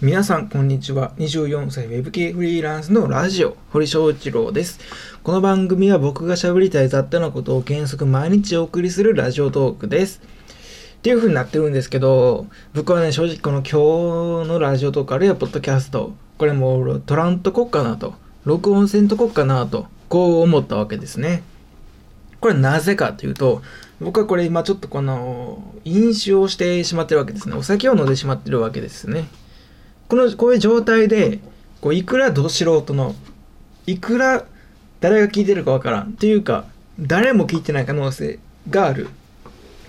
皆さんこんにちは。24歳ウェブ系フリーランスのラジオ堀翔一郎です。この番組は僕が喋りたい雑多なことを原則毎日お送りするラジオトークです。っていう風になってるんですけど僕はね正直この今日のラジオトークあるいはポッドキャストこれもうトランとこっかなと録音せんとこっかなとこう思ったわけですね。これなぜかというと僕はこれ今ちょっとこの飲酒をしてしまってるわけですね。お酒を飲んでしまってるわけですね。このこういう状態でこういくらど素人のいくら誰が聞いてるかわからん。というか誰も聞いてない可能性がある。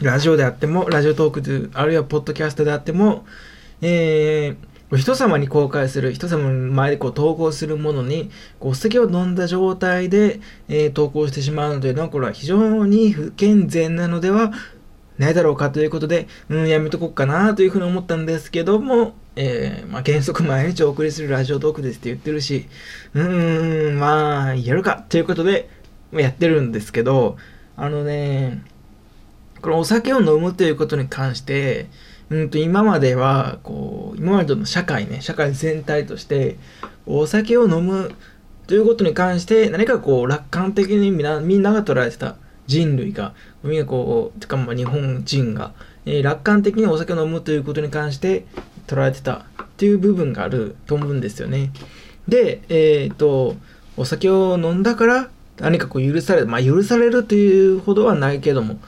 ラジオであってもラジオトークであるいはポッドキャストであっても、えー、人様に公開する人様の前でこう投稿するものにこうお酒を飲んだ状態で、えー、投稿してしまうというのはこれは非常に不健全なのではないだろうかということで、うん、やめとこうかなというふうに思ったんですけども、えー、まあ、原則毎日お送りするラジオトークですって言ってるし、うーん、まあ、やるかということで、やってるんですけど、あのね、このお酒を飲むということに関して、うんと今までは、こう、今までの社会ね、社会全体として、お酒を飲むということに関して、何かこう、楽観的にみんなみんなが捉えてた。人類が、みんなこう、てかまあ日本人が、えー、楽観的にお酒を飲むということに関して捉えてたっていう部分があると思うんですよね。で、えっ、ー、と、お酒を飲んだから何かこう許される、まあ許されるというほどはないけども、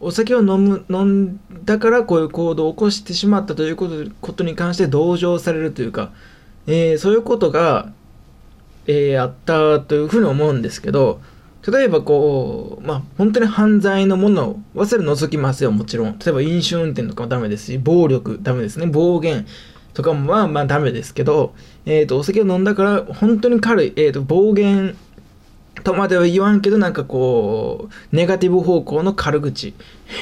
お酒を飲む、飲んだからこういう行動を起こしてしまったということことに関して同情されるというか、えー、そういうことが、えー、あったというふうに思うんですけど、例えばこう、まあ、本当に犯罪のものを忘れ除きますよ、もちろん。例えば飲酒運転とかもダメですし、暴力ダメですね、暴言とかもまあまあダメですけど、えっ、ー、と、お酒を飲んだから、本当に軽い、えっ、ー、と、暴言とまでは言わんけど、なんかこう、ネガティブ方向の軽口。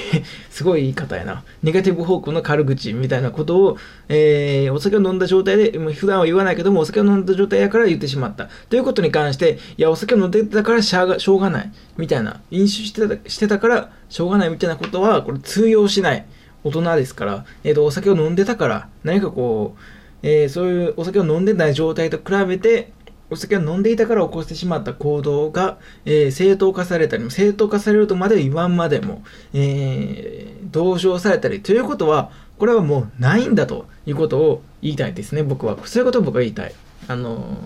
すごい言い方やな。ネガティブ方向の軽口みたいなことを、えー、お酒を飲んだ状態で、普段は言わないけども、お酒を飲んだ状態やから言ってしまった。ということに関して、いや、お酒を飲んでたからしゃがしょうがない。みたいな。飲酒してたしてたからしょうがないみたいなことは、これ通用しない。大人ですから、えっ、ー、と、お酒を飲んでたから、何かこう、えー、そういうお酒を飲んでない状態と比べて、お酒を飲んでいたから起こしてしまった行動が、えー、正当化されたり、正当化されるとまでは言わんまでも、えー、同情されたりということは、これはもうないんだということを言いたいですね、僕は。そういうことを僕は言いたい。あの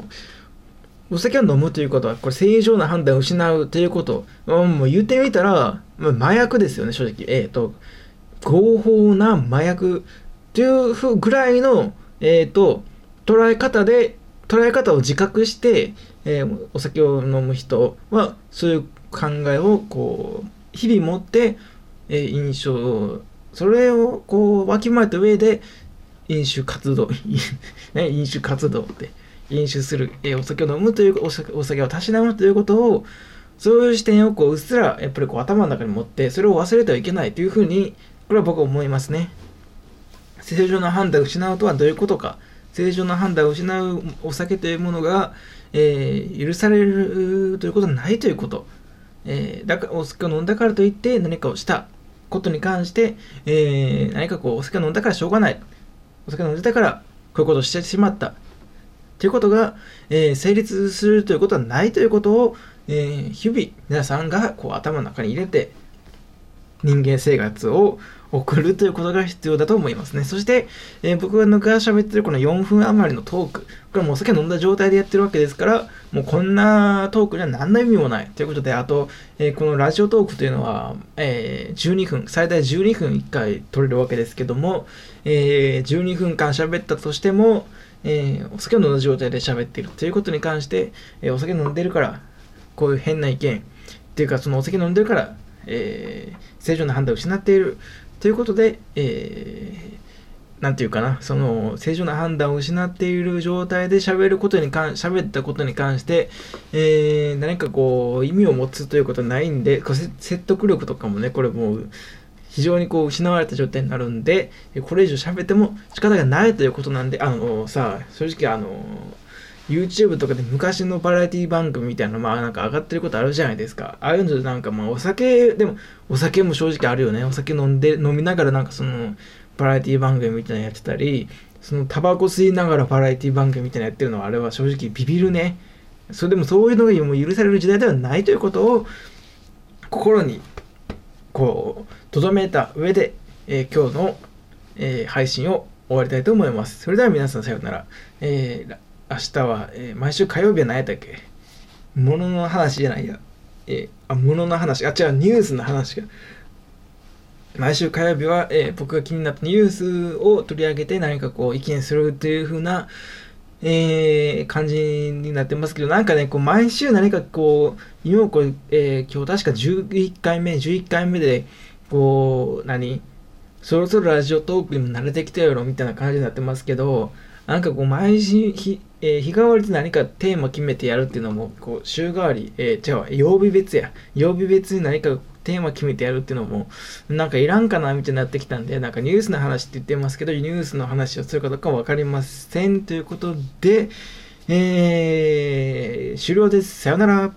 お酒を飲むということは、これ正常な判断を失うということ、もう言ってみたら、ま、麻薬ですよね、正直。えっ、ー、と、合法な麻薬というぐらいの、えっ、ー、と、捉え方で捉え方を自覚して、えー、お酒を飲む人はそういう考えをこう日々持って、えー、飲酒をそれをこうわきまえた上で飲酒活動、ね、飲酒活動って飲酒する、えー、お酒を飲むというお酒お酒をたしなむということをそういう視点をこううっすらやっぱりこう頭の中に持ってそれを忘れてはいけないというふうにこれは僕は思いますね。正常な判断を失うとはどういうことか。正常な判断を失うお酒というものが、えー、許されるということはないということ。えー、だからお酒を飲んだからといって何かをしたことに関して、えー、何かこうお酒を飲んだからしょうがない。お酒を飲んでたからこういうことをしてしまった。ということが、えー、成立するということはないということを、えー、日々皆さんがこう頭の中に入れて人間生活を送るということが必要だと思いますね。そして、えー、僕が喋ってるこの4分余りのトーク、これもうお酒飲んだ状態でやってるわけですから、もうこんなトークには何の意味もない。ということで、あと、えー、このラジオトークというのは、えー、12分、最大12分1回取れるわけですけども、えー、12分間喋ったとしても、え、お酒を飲んだ状態で喋っているということに関して、え、お酒飲んでるから、こういう変な意見、っていうか、そのお酒飲んでるから、えー、正常な判断を失っているということで、えー、なんていうかな、その、正常な判断を失っている状態で喋ることに関、喋ったことに関して、えー、何かこう、意味を持つということはないんで、説得力とかもね、これもう、非常にこう失われた状態になるんで、これ以上喋っても仕方がないということなんで、あのさ、正直あの、YouTube とかで昔のバラエティ番組みたいなのまあなんか上がってることあるじゃないですか。ああいうのでなんかまあお酒、でもお酒も正直あるよね。お酒飲んで、飲みながらなんかそのバラエティ番組みたいなのやってたり、そのタバコ吸いながらバラエティ番組みたいなのやってるのはあれは正直ビビるねそれでもそういうのがもう許される時代ではないということを心にこう留めた上で、えー、今日の、えー、配信を終わりたいと思いますそれでは皆さんさようなら、えー、明日は、え毎週火曜日は何やったっけ？物の話じゃないや、えあ物の話。あ違うニュースの話が。毎週火曜日は、え僕が気になったニュースを取り上げて何かこう意見するという風なえー、感じになってますけど、なんかね、こう毎週何かこう、今これ、えー、今日確か11回目、11回目で、こう、何？そろそろラジオトークにも慣れてきたやろみたいな感じになってますけど、なんかこう毎週日、えー、日替わりで何かテーマ決めてやるっていうのも、こう週替わり、えー、違う、曜日別や。曜日別に何かテーマ決めてやるっていうのも、なんかいらんかなみたいになってきたんで、なんかニュースの話って言ってますけど、ニュースの話をするかどうかわかりません。ということで、えー、終了です。さよなら。